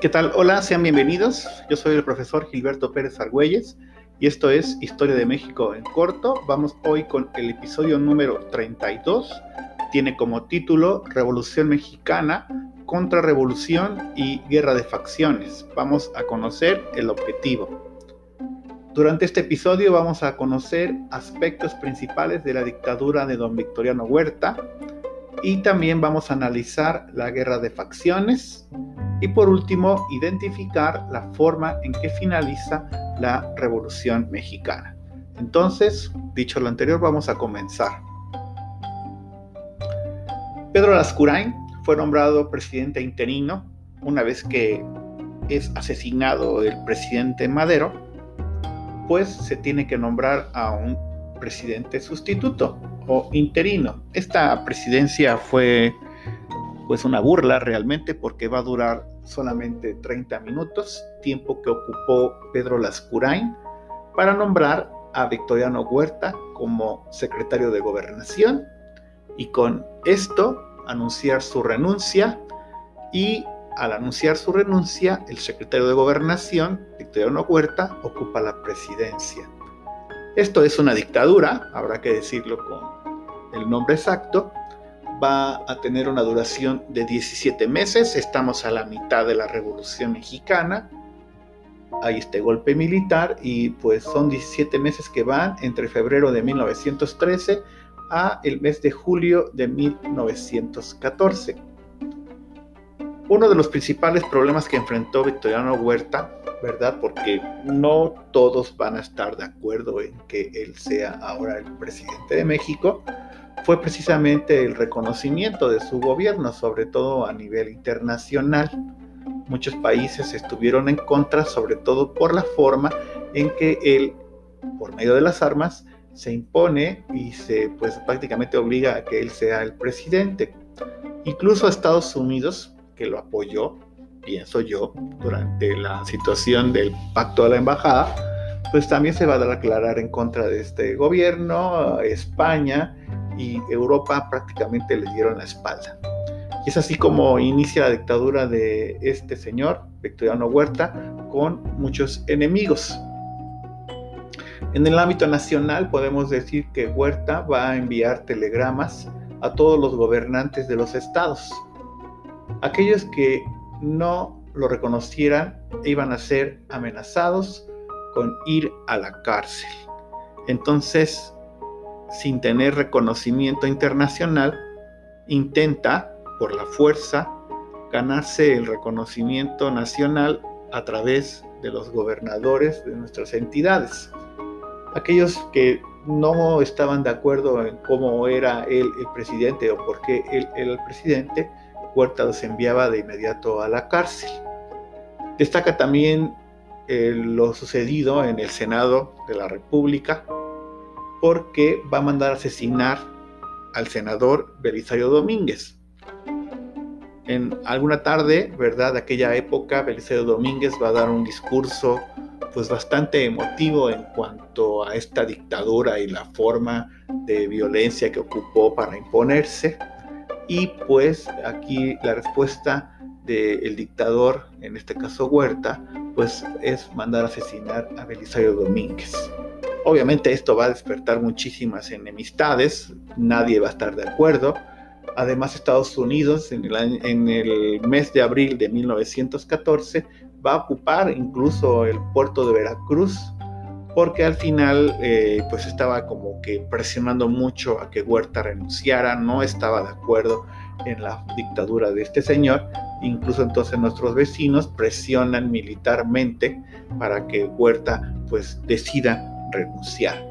¿Qué tal? Hola, sean bienvenidos. Yo soy el profesor Gilberto Pérez Argüelles y esto es Historia de México en corto. Vamos hoy con el episodio número 32. Tiene como título Revolución Mexicana, Contrarrevolución y Guerra de Facciones. Vamos a conocer el objetivo. Durante este episodio vamos a conocer aspectos principales de la dictadura de don Victoriano Huerta y también vamos a analizar la guerra de facciones y por último, identificar la forma en que finaliza la Revolución Mexicana. Entonces, dicho lo anterior, vamos a comenzar. Pedro Lascurain fue nombrado presidente interino una vez que es asesinado el presidente Madero, pues se tiene que nombrar a un presidente sustituto o interino. Esta presidencia fue pues una burla realmente porque va a durar solamente 30 minutos, tiempo que ocupó Pedro Lascurain para nombrar a Victoriano Huerta como secretario de gobernación y con esto anunciar su renuncia y al anunciar su renuncia el secretario de gobernación, Victoriano Huerta, ocupa la presidencia. Esto es una dictadura, habrá que decirlo con el nombre exacto, va a tener una duración de 17 meses. Estamos a la mitad de la Revolución Mexicana. Hay este golpe militar y pues son 17 meses que van entre febrero de 1913 a el mes de julio de 1914. Uno de los principales problemas que enfrentó Victoriano Huerta, ¿verdad? Porque no todos van a estar de acuerdo en que él sea ahora el presidente de México, fue precisamente el reconocimiento de su gobierno, sobre todo a nivel internacional. Muchos países estuvieron en contra, sobre todo por la forma en que él, por medio de las armas, se impone y se pues prácticamente obliga a que él sea el presidente. Incluso a Estados Unidos, que lo apoyó, pienso yo, durante la situación del pacto de la embajada, pues también se va a declarar en contra de este gobierno, España y Europa prácticamente le dieron la espalda. Y es así como inicia la dictadura de este señor, Victoriano Huerta, con muchos enemigos. En el ámbito nacional podemos decir que Huerta va a enviar telegramas a todos los gobernantes de los estados. Aquellos que no lo reconocieran iban a ser amenazados con ir a la cárcel. Entonces, sin tener reconocimiento internacional, intenta, por la fuerza, ganarse el reconocimiento nacional a través de los gobernadores de nuestras entidades. Aquellos que no estaban de acuerdo en cómo era él el presidente o por qué él era el presidente, Huerta los enviaba de inmediato a la cárcel. Destaca también eh, lo sucedido en el Senado de la República, porque va a mandar a asesinar al senador Belisario Domínguez. En alguna tarde, ¿verdad? De aquella época, Belisario Domínguez va a dar un discurso pues bastante emotivo en cuanto a esta dictadura y la forma de violencia que ocupó para imponerse. Y pues aquí la respuesta del dictador, en este caso Huerta, pues es mandar a asesinar a Belisario Domínguez. Obviamente esto va a despertar muchísimas enemistades, nadie va a estar de acuerdo. Además Estados Unidos en el, mes de abril de 1914 va a ocupar incluso el puerto de Veracruz porque al final eh, pues estaba como que presionando mucho a que Huerta renunciara, no estaba de acuerdo en la dictadura de este señor, incluso entonces nuestros vecinos presionan militarmente para que Huerta pues decida renunciar.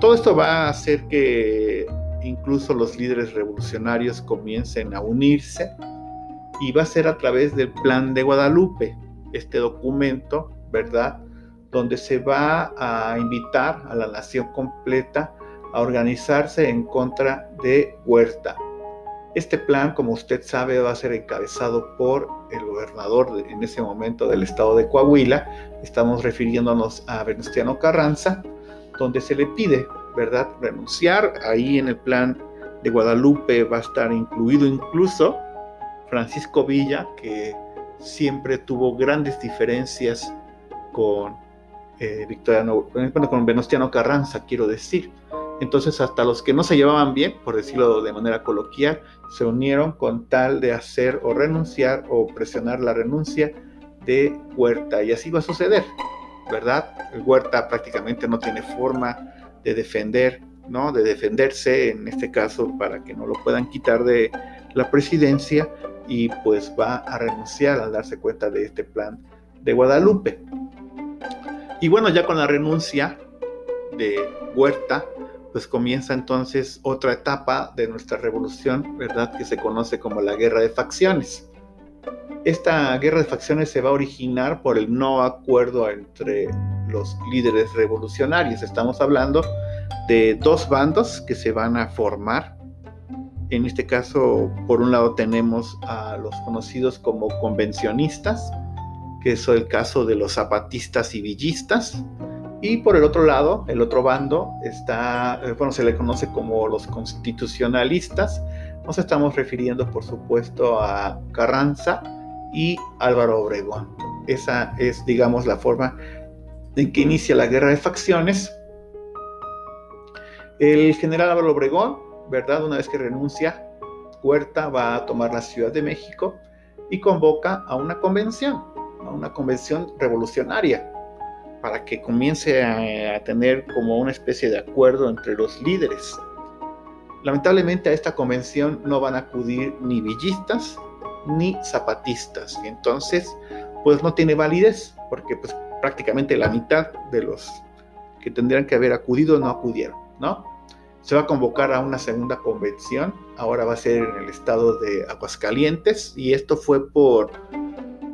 Todo esto va a hacer que incluso los líderes revolucionarios comiencen a unirse y va a ser a través del Plan de Guadalupe, este documento, ¿verdad? Donde se va a invitar a la nación completa a organizarse en contra de Huerta. Este plan, como usted sabe, va a ser encabezado por el gobernador en ese momento del estado de Coahuila. Estamos refiriéndonos a Venustiano Carranza, donde se le pide, ¿verdad?, renunciar. Ahí en el plan de Guadalupe va a estar incluido incluso Francisco Villa, que siempre tuvo grandes diferencias con eh, Victoriano, con Venustiano Carranza, quiero decir. Entonces hasta los que no se llevaban bien, por decirlo de manera coloquial, se unieron con tal de hacer o renunciar o presionar la renuncia de Huerta. Y así va a suceder, ¿verdad? Huerta prácticamente no tiene forma de defender, ¿no? De defenderse, en este caso, para que no lo puedan quitar de la presidencia y pues va a renunciar al darse cuenta de este plan de Guadalupe. Y bueno, ya con la renuncia de Huerta, pues comienza entonces otra etapa de nuestra revolución, ¿verdad? Que se conoce como la guerra de facciones. Esta guerra de facciones se va a originar por el no acuerdo entre los líderes revolucionarios. Estamos hablando de dos bandos que se van a formar. En este caso, por un lado tenemos a los conocidos como convencionistas, que es el caso de los zapatistas y villistas, y por el otro lado, el otro bando está, eh, bueno, se le conoce como los constitucionalistas. Nos estamos refiriendo, por supuesto, a Carranza y Álvaro Obregón. Esa es, digamos, la forma en que inicia la guerra de facciones. El general Álvaro Obregón, ¿verdad? Una vez que renuncia, Huerta va a tomar la Ciudad de México y convoca a una convención, a una convención revolucionaria para que comience a, tener como una especie de acuerdo entre los líderes. Lamentablemente a esta convención no van a acudir ni villistas ni zapatistas. Entonces, pues no tiene validez, porque pues prácticamente la mitad de los que tendrían que haber acudido no acudieron, ¿no? Se va a convocar a una segunda convención, ahora va a ser en el estado de Aguascalientes, y esto fue por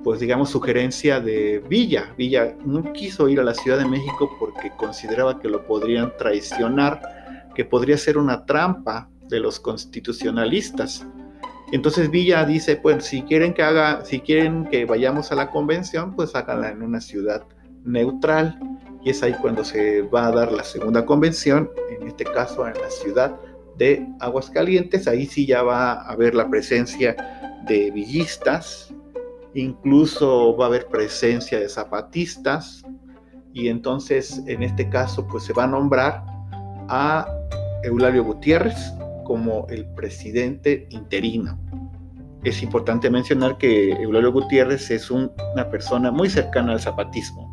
pues digamos, sugerencia de Villa. Villa no quiso ir a la Ciudad de México porque consideraba que lo podrían traicionar, que podría ser una trampa de los constitucionalistas. Entonces Villa dice, pues si quieren que haga, si quieren que vayamos a la convención, pues háganla en una ciudad neutral. Y es ahí cuando se va a dar la segunda convención, en este caso en la ciudad de Aguascalientes. Ahí sí ya va a haber la presencia de villistas, incluso va a haber presencia de zapatistas y entonces en este caso pues se va a nombrar a Eulalio Gutiérrez como el presidente interino. Es importante mencionar que Eulalio Gutiérrez es una persona muy cercana al zapatismo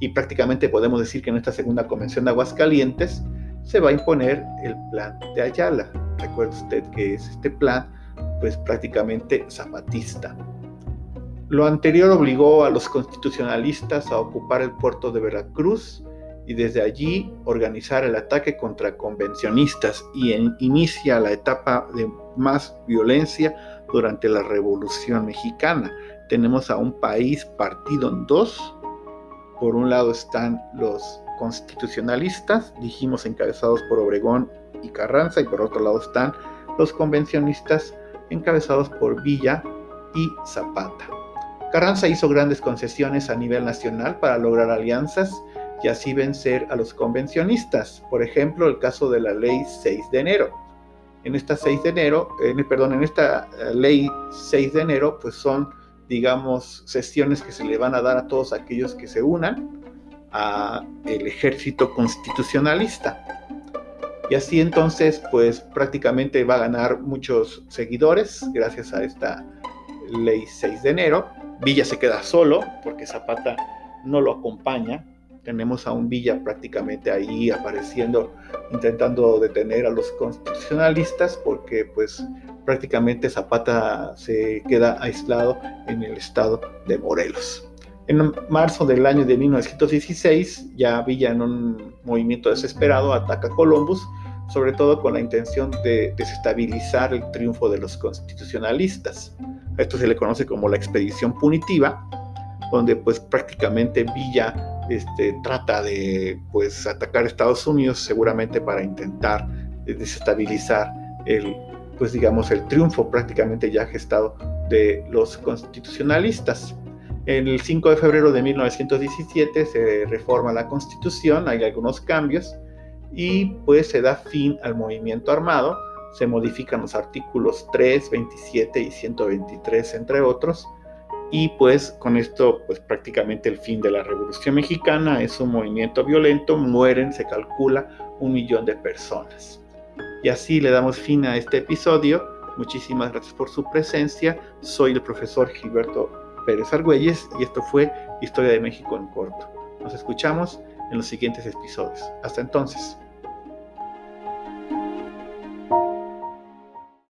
y prácticamente podemos decir que en esta segunda convención de Aguascalientes se va a imponer el plan de Ayala. Recuerde usted que es este plan pues prácticamente zapatista. Lo anterior obligó a los constitucionalistas a ocupar el puerto de Veracruz y desde allí organizar el ataque contra convencionistas y inicia la etapa de más violencia durante la Revolución Mexicana. Tenemos a un país partido en dos. Por un lado están los constitucionalistas, dijimos encabezados por Obregón y Carranza, y por otro lado están los convencionistas encabezados por Villa y Zapata. Carranza hizo grandes concesiones a nivel nacional para lograr alianzas y así vencer a los convencionistas. Por ejemplo, el caso de la ley 6 de enero. En esta 6 de enero, perdón, en esta eh, ley 6 de enero, pues son, digamos, sesiones que se le van a dar a todos aquellos que se unan a el ejército constitucionalista. Y así entonces, pues prácticamente va a ganar muchos seguidores gracias a esta ley 6 de enero Villa se queda solo porque Zapata no lo acompaña. Tenemos a un Villa prácticamente ahí apareciendo, intentando detener a los constitucionalistas porque pues prácticamente Zapata se queda aislado en el estado de Morelos. En marzo del año de 1916, ya Villa en un movimiento desesperado ataca a Columbus, sobre todo con la intención de desestabilizar el triunfo de los constitucionalistas. Esto se le conoce como la expedición punitiva, donde pues prácticamente Villa este, trata de pues atacar a Estados Unidos seguramente para intentar desestabilizar el pues digamos el triunfo prácticamente ya gestado de los constitucionalistas. El 5 de febrero de 1917 se reforma la constitución, hay algunos cambios y pues se da fin al movimiento armado se modifican los artículos 3, 27 y 123, entre otros, y pues con esto pues prácticamente el fin de la Revolución Mexicana es un movimiento violento, mueren, se calcula, un millón de personas. Y así le damos fin a este episodio. Muchísimas gracias por su presencia. Soy el profesor Gilberto Pérez Argüelles y esto fue Historia de México en corto. Nos escuchamos en los siguientes episodios. Hasta entonces.